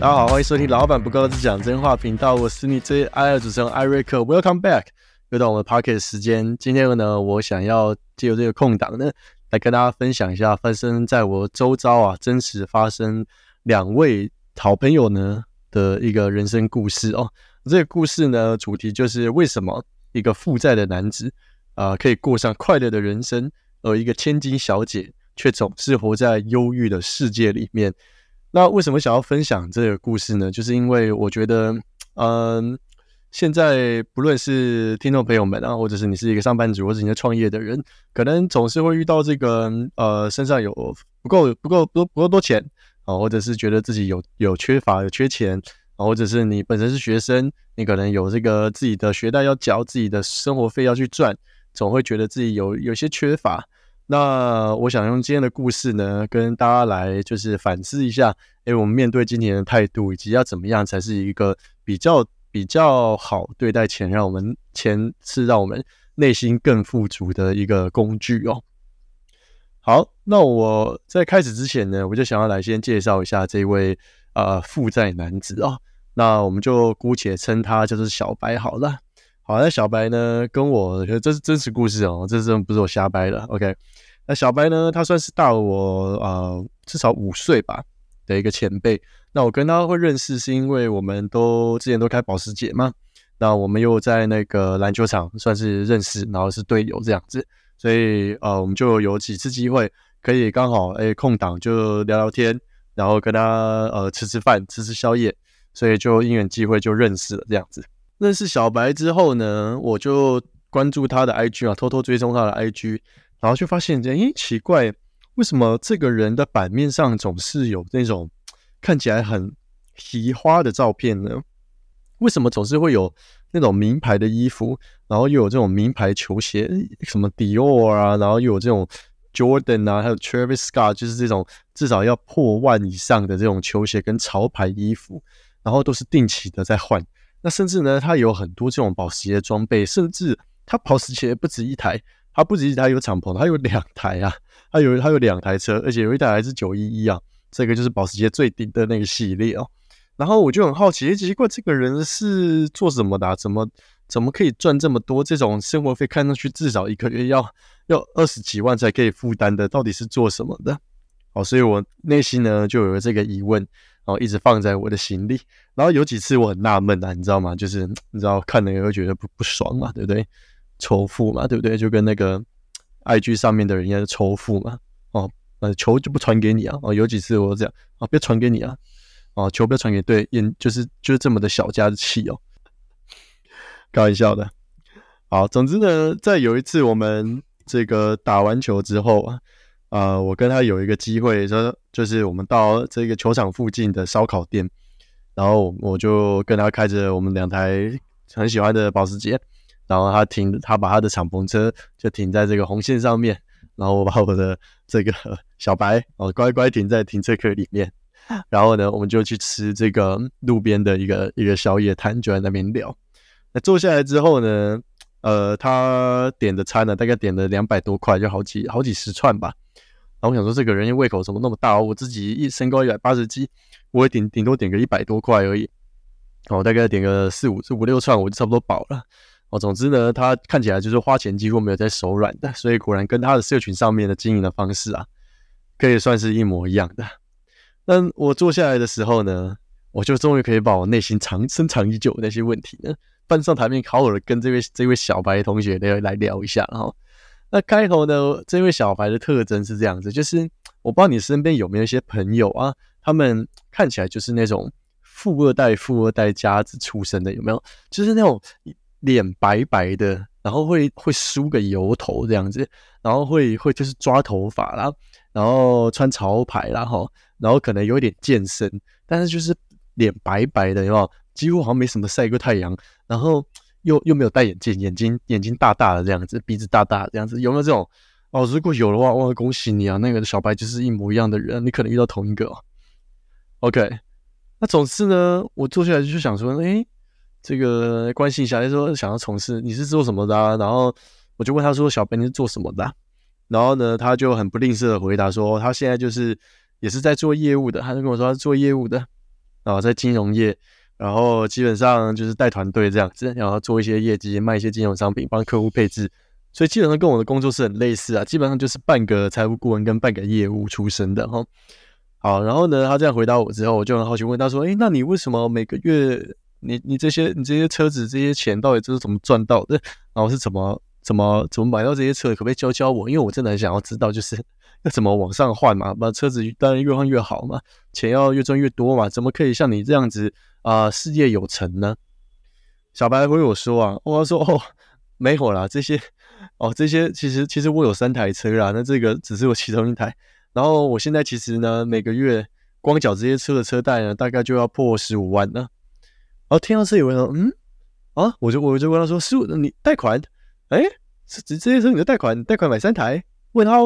大家好，欢迎收听老板不够只讲真话频道，我是你最爱的主持人艾瑞克，Welcome back，又到我们 Pocket 时间。今天呢，我想要借由这个空档呢，来跟大家分享一下发生在我周遭啊，真实发生两位好朋友呢的一个人生故事哦。这个故事呢，主题就是为什么一个负债的男子啊，可以过上快乐的人生，而一个千金小姐却总是活在忧郁的世界里面。那为什么想要分享这个故事呢？就是因为我觉得，嗯，现在不论是听众朋友们啊，或者是你是一个上班族，或者你在创业的人，可能总是会遇到这个，呃，身上有不够、不够、不不够多钱啊，或者是觉得自己有有缺乏、有缺钱啊，或者是你本身是学生，你可能有这个自己的学贷要缴，自己的生活费要去赚，总会觉得自己有有些缺乏。那我想用今天的故事呢，跟大家来就是反思一下，哎，我们面对金钱的态度，以及要怎么样才是一个比较比较好对待钱，让我们钱是让我们内心更富足的一个工具哦。好，那我在开始之前呢，我就想要来先介绍一下这位呃负债男子哦。那我们就姑且称他就是小白好了。好，那小白呢？跟我这是真实故事哦，这真不是我瞎掰的。OK，那小白呢？他算是大我呃至少五岁吧的一个前辈。那我跟他会认识，是因为我们都之前都开保时捷嘛。那我们又在那个篮球场算是认识，然后是队友这样子。所以呃，我们就有几次机会可以刚好哎空档就聊聊天，然后跟他呃吃吃饭、吃吃宵夜，所以就因缘机会就认识了这样子。认识小白之后呢，我就关注他的 IG 啊，偷偷追踪他的 IG，然后就发现，诶，奇怪，为什么这个人的版面上总是有那种看起来很奇花的照片呢？为什么总是会有那种名牌的衣服，然后又有这种名牌球鞋，什么 Dior 啊，然后又有这种 Jordan 啊，还有 Travis Scott，就是这种至少要破万以上的这种球鞋跟潮牌衣服，然后都是定期的在换。那甚至呢，他有很多这种保时捷装备，甚至他保时捷不止一台，他不止一台有敞篷，他有两台啊，他有他有两台车，而且有一台还是九一一啊，这个就是保时捷最顶的那个系列哦。然后我就很好奇，奇怪这个人是做什么的？怎么怎么可以赚这么多？这种生活费看上去至少一个月要要二十几万才可以负担的，到底是做什么的？哦，所以我内心呢就有了这个疑问。然后一直放在我的心里，然后有几次我很纳闷啊，你知道吗？就是你知道看了也会觉得不不爽嘛，对不对？仇富嘛，对不对？就跟那个 I G 上面的人一样，仇富嘛。哦，呃，球就不传给你啊。哦，有几次我这样啊，不要传给你啊。哦，球不要传给对，也就是就是这么的小家子气哦。开玩笑的。好，总之呢，在有一次我们这个打完球之后啊。啊，我跟他有一个机会，说就是我们到这个球场附近的烧烤店，然后我就跟他开着我们两台很喜欢的保时捷，然后他停，他把他的敞篷车就停在这个红线上面，然后我把我的这个 小白哦乖乖停在停车壳里面，然后呢，我们就去吃这个路边的一个一个宵夜摊，就在那边聊。那坐下来之后呢，呃，他点的餐呢，大概点了两百多块，就好几好几十串吧。然后我想说，这个人胃口怎么那么大？我自己一身高一百八十斤，我也顶顶多点个一百多块而已。哦，大概点个四五四五六串，我就差不多饱了。哦，总之呢，他看起来就是花钱几乎没有在手软的，所以果然跟他的社群上面的经营的方式啊，可以算是一模一样的。那我坐下来的时候呢，我就终于可以把我内心藏深藏已久的那些问题呢，搬上台面，好好的跟这位这位小白同学来来聊一下，然后。那开头呢？这位小白的特征是这样子，就是我不知道你身边有没有一些朋友啊，他们看起来就是那种富二代、富二代家子出身的，有没有？就是那种脸白白的，然后会会梳个油头这样子，然后会会就是抓头发啦，然后穿潮牌啦哈，然后可能有点健身，但是就是脸白白的，有没有？几乎好像没什么晒过太阳，然后。又又没有戴眼镜，眼睛眼睛大大的这样子，鼻子大大的这样子，有没有这种？哦，如果有的话，哇，恭喜你啊！那个小白就是一模一样的人，你可能遇到同一个。OK，那总之呢，我坐下来就想说，哎，这个关心一下，就说想要从事，你是做什么的？然后我就问他说，小白你是做什么的？然后呢，他就很不吝啬的回答说，他现在就是也是在做业务的，他就跟我说他是做业务的。啊，在金融业，然后基本上就是带团队这样子，然后做一些业绩，卖一些金融商品，帮客户配置，所以基本上跟我的工作是很类似啊，基本上就是半个财务顾问跟半个业务出身的哈。好，然后呢，他这样回答我之后，我就很好奇问他说：“诶，那你为什么每个月你你这些你这些车子这些钱到底都是怎么赚到的？然后是怎么怎么怎么买到这些车？可不可以教教我？因为我真的很想要知道，就是 要怎么往上换嘛，把车子当然越换越好嘛，钱要越赚越多嘛，怎么可以像你这样子啊事业有成呢？”小白回我说啊，我说哦没有啦，这些哦这些其实其实我有三台车啦，那这个只是我其中一台。然后我现在其实呢，每个月光缴这些车的车贷呢，大概就要破十五万呢。然后听到这里，我说：“嗯啊，我就我就问他说，十五，你贷款？哎，这这些车你的贷款，贷款买三台？问他，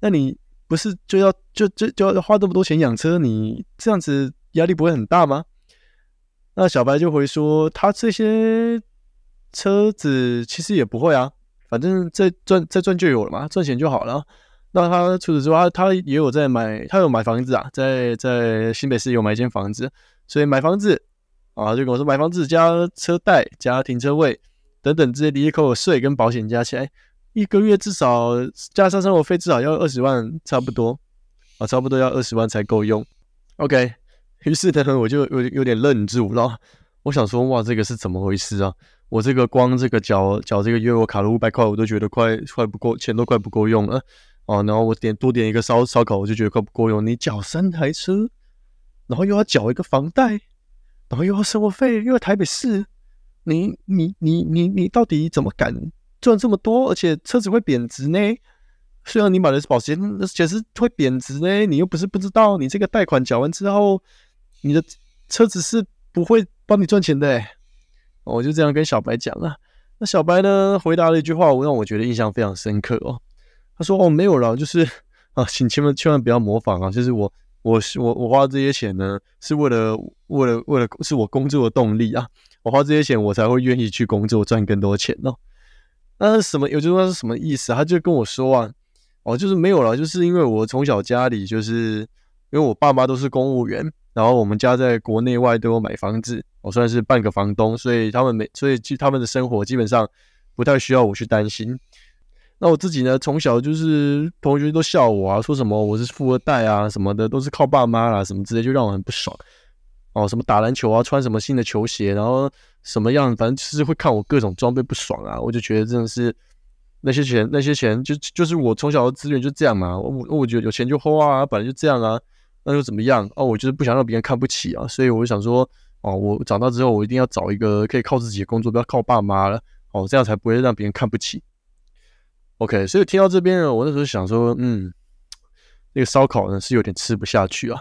那你不是就要就就就要花这么多钱养车？你这样子压力不会很大吗？”那小白就回说：“他这些车子其实也不会啊，反正再赚再赚就有了嘛，赚钱就好了。”那他除此之外，他也有在买，他有买房子啊，在在新北市有买一间房子，所以买房子啊，就跟我说买房子加车贷加停车位等等这些离扣税跟保险加起来，一个月至少加上生活费至少要二十万，差不多啊，差不多要二十万才够用。OK，于是呢，我就有有点愣住了，我想说哇，这个是怎么回事啊？我这个光这个缴缴这个月我卡了五百块，我都觉得快快不够，钱都快不够用了。哦，然后我点多点一个烧烧烤，我就觉得快不够用。你缴三台车，然后又要缴一个房贷，然后又要生活费，又要台北市，你你你你你到底怎么敢赚这么多？而且车子会贬值呢。虽然你买的是保险，而且是会贬值呢。你又不是不知道，你这个贷款缴完之后，你的车子是不会帮你赚钱的。我就这样跟小白讲了。那小白呢，回答了一句话，我让我觉得印象非常深刻哦。他说：“哦，没有了，就是啊，请千万千万不要模仿啊！就是我，我是我，我花这些钱呢，是为了为了为了是我工作的动力啊！我花这些钱，我才会愿意去工作赚更多钱哦。那什么？有句话是什么意思？他就跟我说啊，哦，就是没有了，就是因为我从小家里就是因为我爸妈都是公务员，然后我们家在国内外都有买房子，我算是半个房东，所以他们每所以他们的生活基本上不太需要我去担心。”那我自己呢？从小就是同学都笑我啊，说什么我是富二代啊，什么的都是靠爸妈啦，什么之类，就让我很不爽。哦，什么打篮球啊，穿什么新的球鞋，然后什么样，反正就是会看我各种装备不爽啊。我就觉得真的是那些钱，那些钱就就是我从小的资源就这样嘛。我我觉得有钱就花啊，本来就这样啊，那又怎么样？哦，我就是不想让别人看不起啊，所以我就想说，哦，我长大之后我一定要找一个可以靠自己的工作，不要靠爸妈了。哦，这样才不会让别人看不起。OK，所以听到这边呢，我那时候想说，嗯，那个烧烤呢是有点吃不下去啊。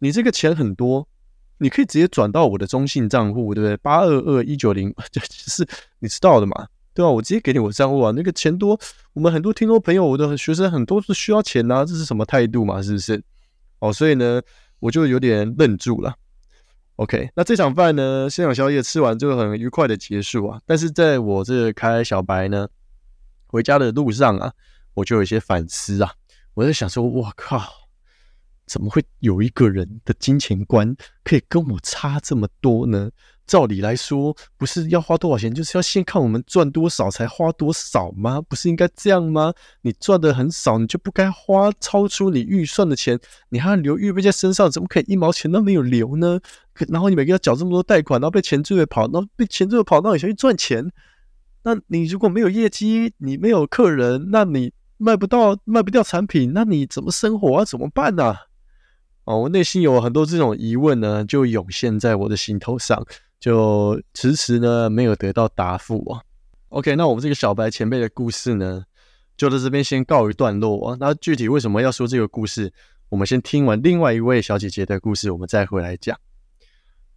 你这个钱很多，你可以直接转到我的中信账户，对不对？八二二一九零，就是你知道的嘛，对吧？我直接给你我账户啊。那个钱多，我们很多听众朋友，我的学生很多是需要钱呐，这是什么态度嘛？是不是？哦，所以呢，我就有点愣住了。OK，那这场饭呢，现场宵夜吃完就很愉快的结束啊。但是在我这开小白呢。回家的路上啊，我就有些反思啊。我在想说，我靠，怎么会有一个人的金钱观可以跟我差这么多呢？照理来说，不是要花多少钱，就是要先看我们赚多少才花多少吗？不是应该这样吗？你赚的很少，你就不该花超出你预算的钱，你还要留预备在身上，怎么可以一毛钱都没有留呢？可然后你每个月缴这么多贷款，然后被钱追着跑，然后被钱追着跑，那你想去赚钱？那你如果没有业绩，你没有客人，那你卖不到卖不掉产品，那你怎么生活啊？怎么办呢？哦，我内心有很多这种疑问呢，就涌现在我的心头上，就迟迟呢没有得到答复啊。OK，那我们这个小白前辈的故事呢，就在这边先告一段落啊。那具体为什么要说这个故事，我们先听完另外一位小姐姐的故事，我们再回来讲。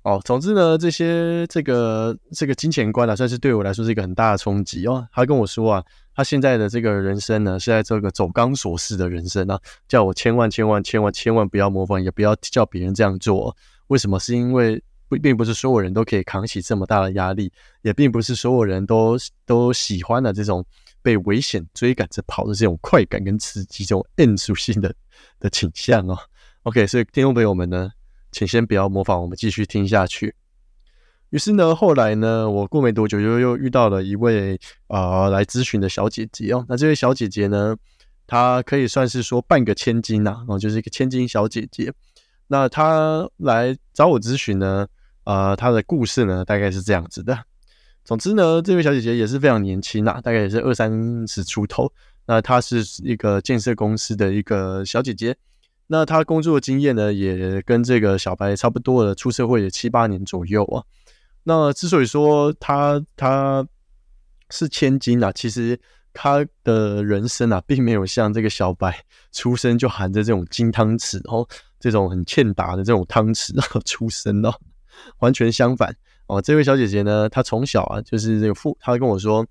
哦，总之呢，这些这个这个金钱观啊，算是对我来说是一个很大的冲击哦。他跟我说啊，他现在的这个人生呢，是在这个走钢索式的人生啊，叫我千万千万千万千万不要模仿，也不要叫别人这样做。为什么？是因为不并不是所有人都可以扛起这么大的压力，也并不是所有人都都喜欢的这种被危险追赶着跑的这种快感跟刺激，这种 N 属性的的倾向哦。OK，所以听众朋友们呢。请先不要模仿，我们继续听下去。于是呢，后来呢，我过没多久又又遇到了一位啊来咨询的小姐姐哦。那这位小姐姐呢，她可以算是说半个千金呐，哦，就是一个千金小姐姐。那她来找我咨询呢，呃，她的故事呢，大概是这样子的。总之呢，这位小姐姐也是非常年轻啊，大概也是二三十出头。那她是一个建设公司的一个小姐姐。那她工作经验呢，也跟这个小白差不多了，出社会也七八年左右啊。那之所以说她她是千金啊，其实她的人生啊，并没有像这个小白出生就含着这种金汤匙，然后这种很欠打的这种汤匙然后出生哦，完全相反哦。这位小姐姐呢，她从小啊，就是这个父，她跟我说，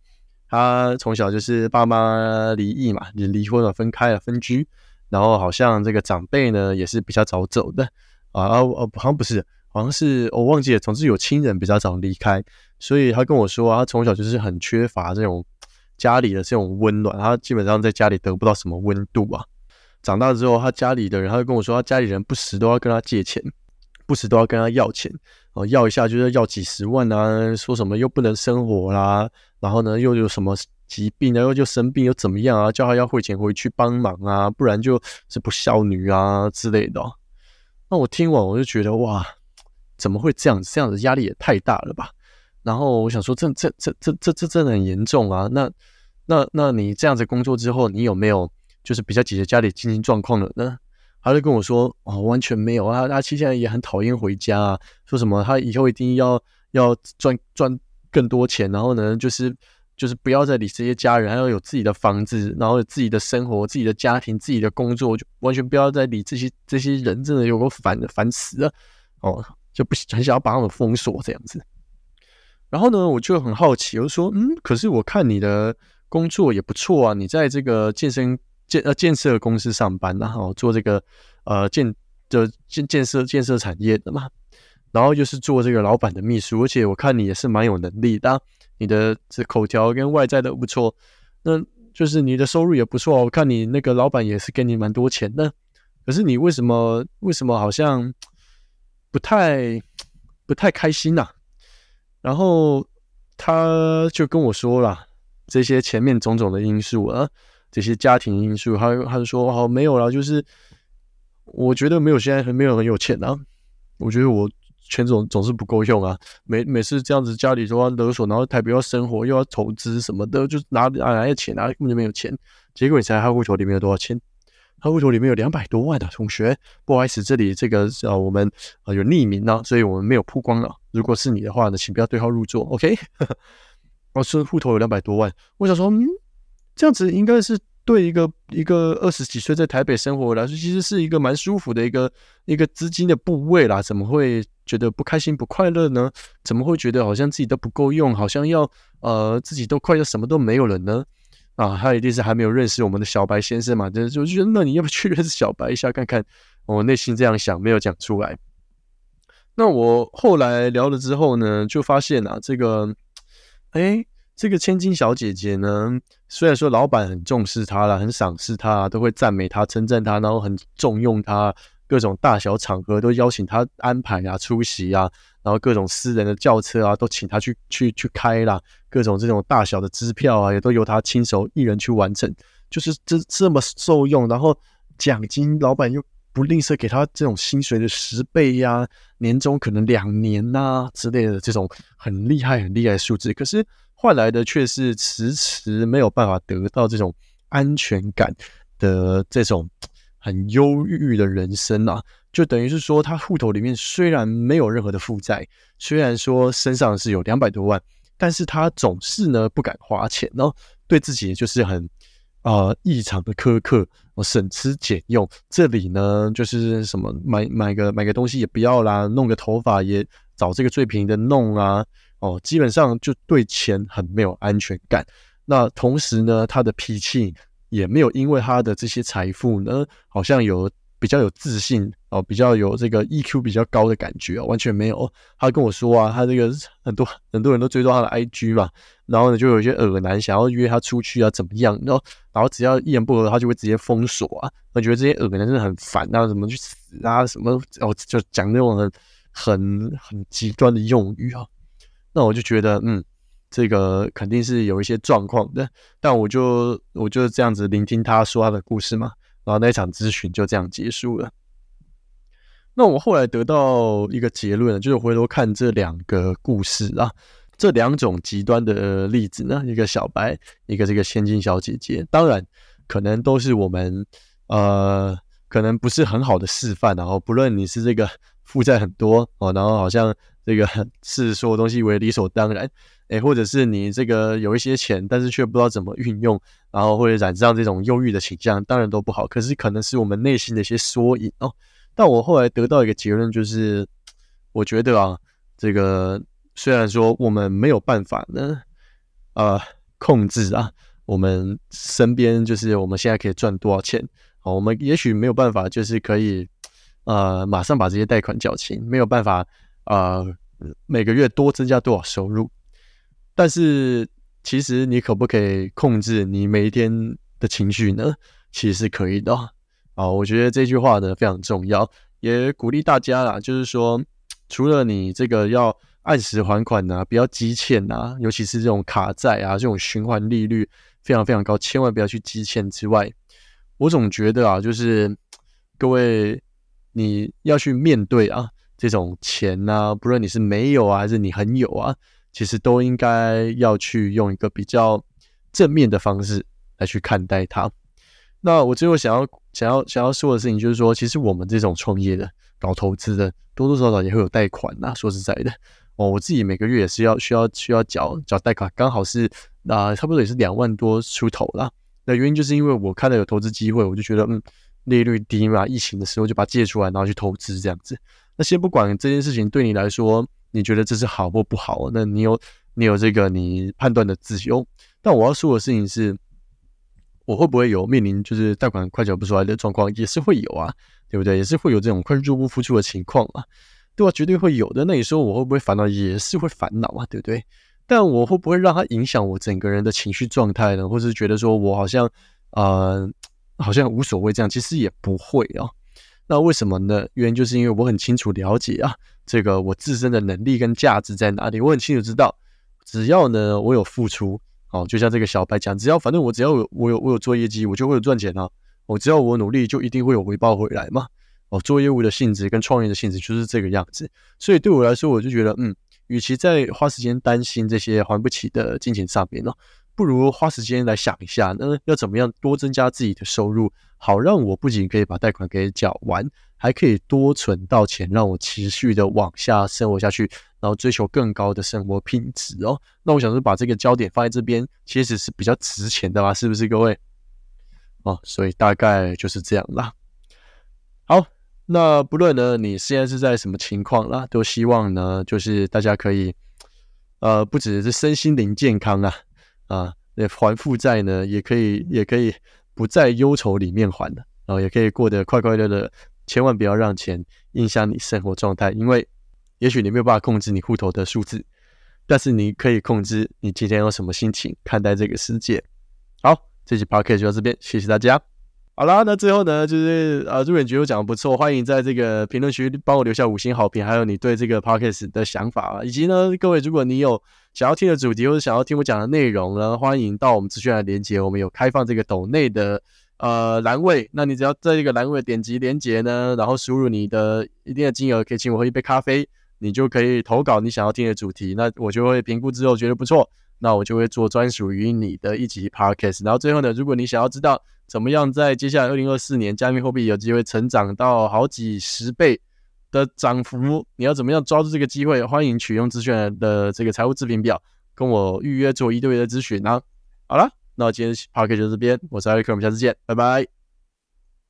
她从小就是爸妈离异嘛，就离婚了，分开了，分居，然后好像这个长辈呢，也是比较早走的啊啊哦，好像不是。好像是我忘记了，总之有亲人比较早离开，所以她跟我说，她从小就是很缺乏这种家里的这种温暖，她基本上在家里得不到什么温度啊。长大之后，他家里的人，他就跟我说，他家里人不时都要跟他借钱，不时都要跟他要钱，哦，要一下就是要几十万啊，说什么又不能生活啦，然后呢又有什么疾病啊，又就生病又怎么样啊，叫他要汇钱回去帮忙啊，不然就是不孝女啊之类的。那我听完我就觉得哇。怎么会这样子？这样子压力也太大了吧？然后我想说，这这这这这这真的很严重啊！那那那你这样子工作之后，你有没有就是比较解决家里经济状况的呢？他就跟我说，哦，完全没有啊！阿七现在也很讨厌回家啊，说什么他以后一定要要赚赚更多钱，然后呢，就是就是不要再理这些家人，还要有自己的房子，然后有自己的生活、自己的家庭、自己的工作，就完全不要再理这些这些人，真的有个烦烦死了哦。就不很想要把他们封锁这样子，然后呢，我就很好奇，我说，嗯，可是我看你的工作也不错啊，你在这个健身建呃建设公司上班，然后做这个呃建的建建设建设产业的嘛，然后又是做这个老板的秘书，而且我看你也是蛮有能力的，你的这口条跟外在都不错，那就是你的收入也不错，我看你那个老板也是给你蛮多钱的，可是你为什么为什么好像？不太不太开心呐，然后他就跟我说了这些前面种种的因素啊，这些家庭因素，他他就说好没有了，就是我觉得没有现在很没有很有钱啊，我觉得我钱总总是不够用啊，每每次这样子家里都要勒索，然后台北要生活又要投资什么的，就拿拿来的钱啊根本就没有钱，结果你猜他户头里面有多少钱？他户头里面有两百多万的同学，不好意思，这里这个呃我们呃有匿名呢，所以我们没有曝光了。如果是你的话呢，请不要对号入座，OK？我说户头有两百多万，我想说，嗯，这样子应该是对一个一个二十几岁在台北生活来说，其实是一个蛮舒服的一个一个资金的部位啦。怎么会觉得不开心不快乐呢？怎么会觉得好像自己都不够用，好像要呃自己都快要什么都没有了呢？啊，他一定是还没有认识我们的小白先生嘛？就是就觉得，那你要不去认识小白一下看看？我内心这样想，没有讲出来。那我后来聊了之后呢，就发现啊，这个，哎，这个千金小姐姐呢，虽然说老板很重视她了，很赏识她，都会赞美她、称赞她，然后很重用她，各种大小场合都邀请她安排啊、出席啊。然后各种私人的轿车啊，都请她去去去开啦，各种这种大小的支票啊，也都由她亲手一人去完成，就是这这么受用。然后奖金，老板又不吝啬给她这种薪水的十倍呀，年终可能两年呐之类的这种很厉害很厉害的数字。可是换来的却是迟迟没有办法得到这种安全感的这种很忧郁的人生啊。就等于是说，他户头里面虽然没有任何的负债，虽然说身上是有两百多万，但是他总是呢不敢花钱，然后对自己就是很啊异常的苛刻，省吃俭用。这里呢就是什么买买个买个东西也不要啦，弄个头发也找这个最便宜的弄啊，哦，基本上就对钱很没有安全感。那同时呢，他的脾气也没有因为他的这些财富呢，好像有。比较有自信哦，比较有这个 EQ 比较高的感觉哦，完全没有。他跟我说啊，他这个很多很多人都追踪他的 IG 嘛，然后呢，就有一些耳男想要约他出去啊，怎么样？然后然后只要一言不合，他就会直接封锁啊。我觉得这些耳男真的很烦啊，怎么去死啊，什么哦，就讲那种很很很极端的用语啊。那我就觉得，嗯，这个肯定是有一些状况的。但我就我就这样子聆听他说他的故事嘛。然后那场咨询就这样结束了。那我后来得到一个结论，就是回头看这两个故事啊，这两种极端的例子呢，一个小白，一个这个千金小姐姐，当然可能都是我们呃，可能不是很好的示范。然后不论你是这个负债很多哦，然后好像这个 是所有东西为理所当然。诶，或者是你这个有一些钱，但是却不知道怎么运用，然后会染上这种忧郁的倾向，当然都不好。可是可能是我们内心的一些缩影哦。但我后来得到一个结论，就是我觉得啊，这个虽然说我们没有办法呢，呃，控制啊，我们身边就是我们现在可以赚多少钱，好，我们也许没有办法，就是可以呃马上把这些贷款缴清，没有办法啊每个月多增加多少收入。但是，其实你可不可以控制你每一天的情绪呢？其实是可以的啊。我觉得这句话呢非常重要，也鼓励大家啦。就是说，除了你这个要按时还款呐，不要积欠呐，尤其是这种卡债啊，这种循环利率非常非常高，千万不要去积欠之外，我总觉得啊，就是各位你要去面对啊这种钱呐，不论你是没有啊，还是你很有啊。其实都应该要去用一个比较正面的方式来去看待它。那我最后想要想要想要说的事情就是说，其实我们这种创业的、搞投资的，多多少少也会有贷款呐。说实在的，哦，我自己每个月也是要需要需要缴缴贷款，刚好是啊，差不多也是两万多出头啦。那原因就是因为我看到有投资机会，我就觉得嗯，利率低嘛，疫情的时候就把它借出来，然后去投资这样子。那先不管这件事情对你来说。你觉得这是好或不好？那你有你有这个你判断的自由。但我要说的事情是，我会不会有面临就是贷款快缴不出来的状况，也是会有啊，对不对？也是会有这种快入不敷出的情况啊，对吧？绝对会有的。那你说我会不会烦恼？也是会烦恼啊，对不对？但我会不会让它影响我整个人的情绪状态呢？或是觉得说我好像呃好像无所谓这样？其实也不会啊。那为什么呢？原因就是因为我很清楚了解啊，这个我自身的能力跟价值在哪里。我很清楚知道，只要呢我有付出，哦，就像这个小白讲，只要反正我只要有我有我有做业绩，我就会有赚钱啊。我只要我努力，就一定会有回报回来嘛。哦，做业务的性质跟创业的性质就是这个样子。所以对我来说，我就觉得，嗯，与其在花时间担心这些还不起的金钱上面呢。不如花时间来想一下，那要怎么样多增加自己的收入，好让我不仅可以把贷款给缴完，还可以多存到钱，让我持续的往下生活下去，然后追求更高的生活品质哦。那我想说，把这个焦点放在这边，其实是比较值钱的吧？是不是各位？哦，所以大概就是这样啦。好，那不论呢你现在是在什么情况啦，都希望呢就是大家可以，呃，不只是身心灵健康啊。啊，那还负债呢，也可以，也可以不在忧愁里面还的，然后也可以过得快快乐乐。千万不要让钱影响你生活状态，因为也许你没有办法控制你户头的数字，但是你可以控制你今天用什么心情看待这个世界。好，这期 p o c a s t 就到这边，谢谢大家。好啦，那最后呢，就是呃，入眼觉得我讲的不错，欢迎在这个评论区帮我留下五星好评，还有你对这个 podcast 的想法，以及呢，各位如果你有想要听的主题或者想要听我讲的内容呢，欢迎到我们资讯栏连接，我们有开放这个抖内的呃栏位，那你只要在这个栏位点击连接呢，然后输入你的一定的金额，可以请我喝一杯咖啡，你就可以投稿你想要听的主题，那我就会评估之后觉得不错，那我就会做专属于你的一集 podcast。然后最后呢，如果你想要知道。怎么样，在接下来二零二四年，加密货币有机会成长到好几十倍的涨幅？你要怎么样抓住这个机会？欢迎取用资讯的这个财务自评表，跟我预约做一对一的咨询呢！好了，那今天 p a r k 就这边，我是艾瑞克，我们下次见，拜拜。